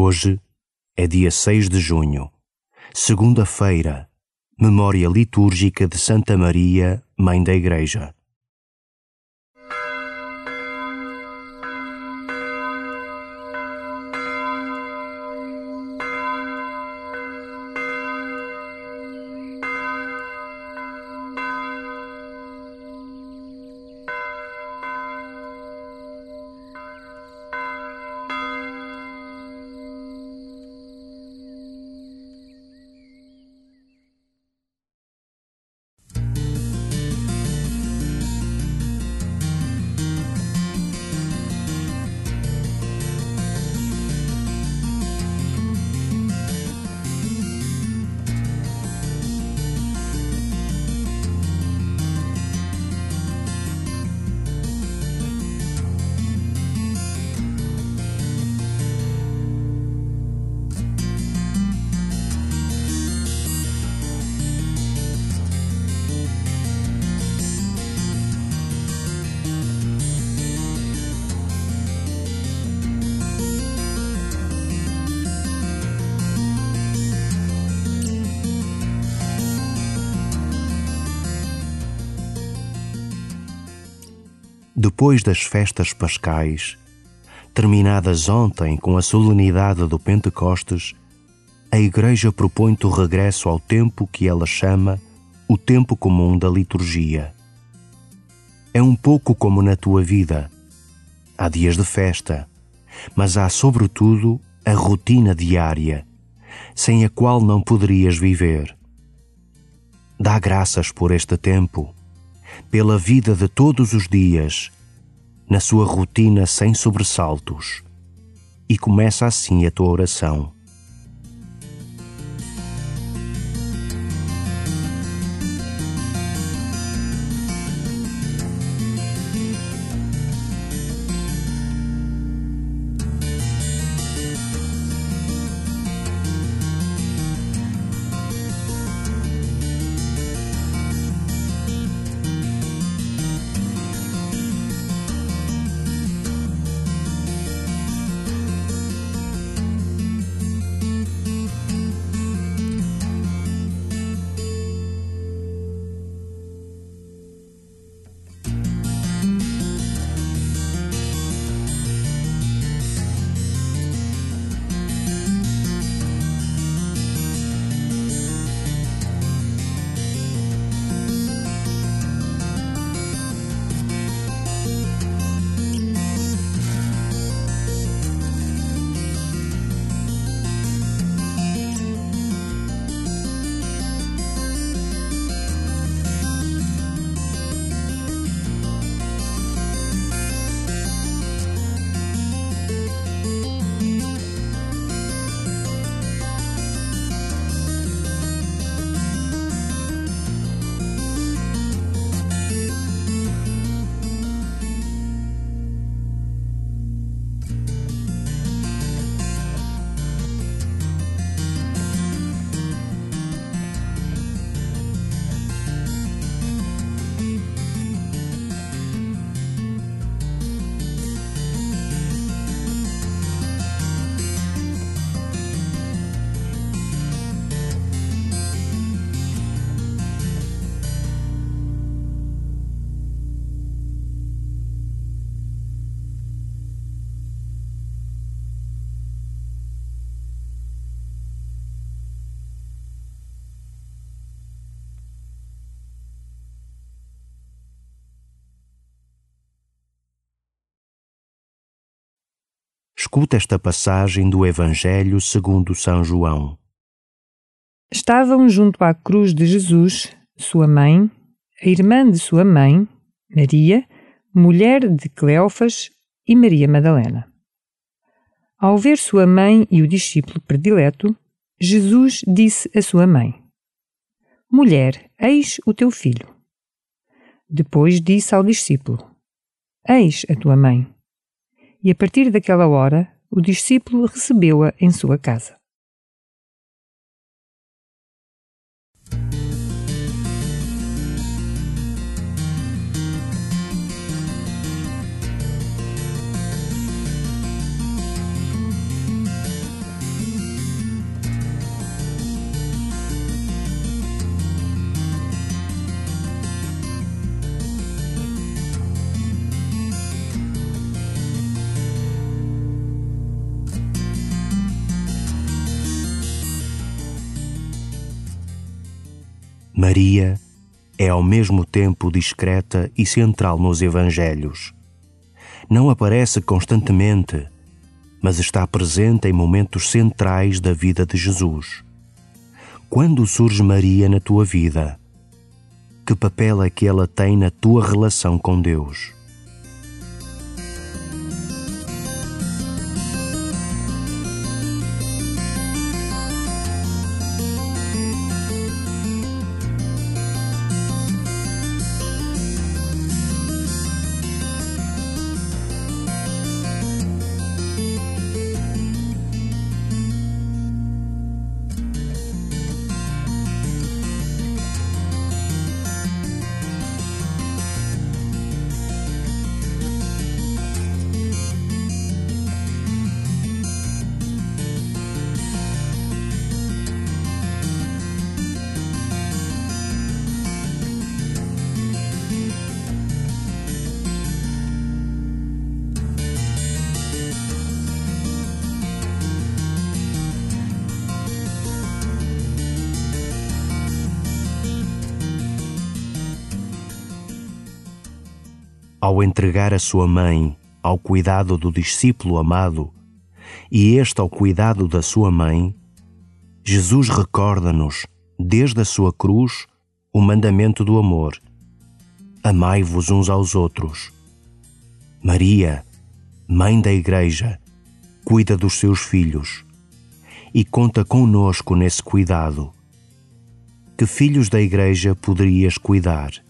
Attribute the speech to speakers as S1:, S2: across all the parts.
S1: Hoje é dia 6 de junho, segunda-feira, memória litúrgica de Santa Maria, Mãe da Igreja. Depois das festas pascais, terminadas ontem com a solenidade do Pentecostes, a Igreja propõe-te o regresso ao tempo que ela chama o tempo comum da liturgia. É um pouco como na tua vida. Há dias de festa, mas há, sobretudo, a rotina diária, sem a qual não poderias viver. Dá graças por este tempo pela vida de todos os dias, na sua rotina sem sobressaltos, e começa assim a tua oração. Escuta esta passagem do Evangelho segundo São João.
S2: Estavam junto à cruz de Jesus sua mãe, a irmã de sua mãe, Maria, mulher de Cleófas e Maria Madalena. Ao ver sua mãe e o discípulo predileto, Jesus disse à sua mãe: Mulher, eis o teu filho. Depois disse ao discípulo: Eis a tua mãe e a partir daquela hora o discípulo recebeu-a em sua casa.
S1: Maria é ao mesmo tempo discreta e central nos Evangelhos. Não aparece constantemente, mas está presente em momentos centrais da vida de Jesus. Quando surge Maria na tua vida? Que papel é que ela tem na tua relação com Deus? Ao entregar a sua mãe ao cuidado do discípulo amado e este ao cuidado da sua mãe, Jesus recorda-nos, desde a sua cruz, o mandamento do amor: Amai-vos uns aos outros. Maria, mãe da Igreja, cuida dos seus filhos e conta conosco nesse cuidado. Que filhos da Igreja poderias cuidar?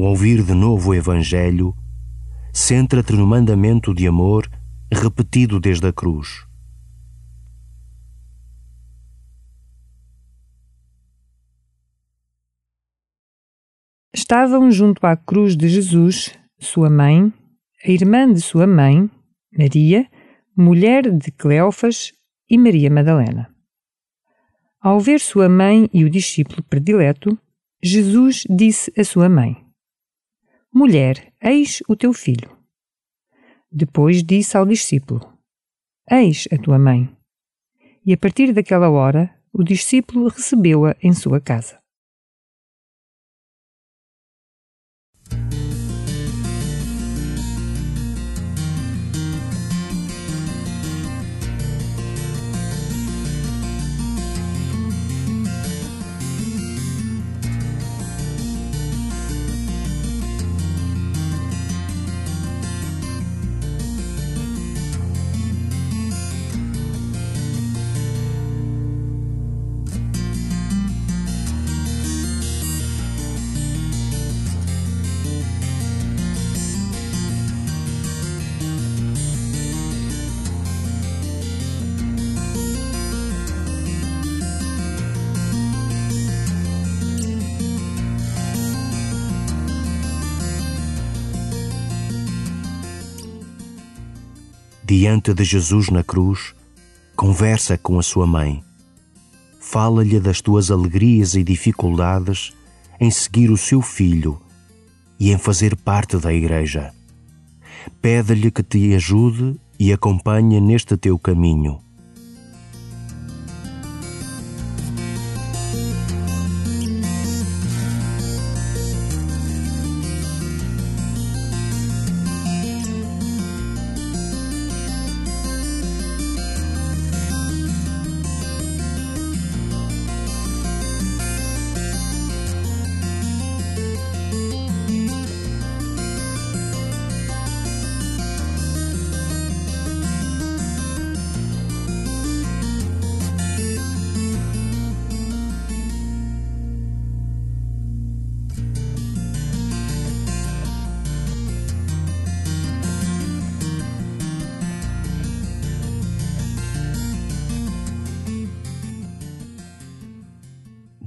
S1: Ao ouvir de novo o Evangelho, centra-te no mandamento de amor repetido desde a cruz.
S2: Estavam junto à cruz de Jesus sua mãe, a irmã de sua mãe, Maria, mulher de Cleófas e Maria Madalena. Ao ver sua mãe e o discípulo predileto, Jesus disse à sua mãe: Mulher, eis o teu filho. Depois disse ao discípulo: Eis a tua mãe. E a partir daquela hora, o discípulo recebeu-a em sua casa.
S1: Diante de Jesus na cruz, conversa com a sua mãe. Fala-lhe das tuas alegrias e dificuldades em seguir o seu filho e em fazer parte da Igreja. Pede-lhe que te ajude e acompanhe neste teu caminho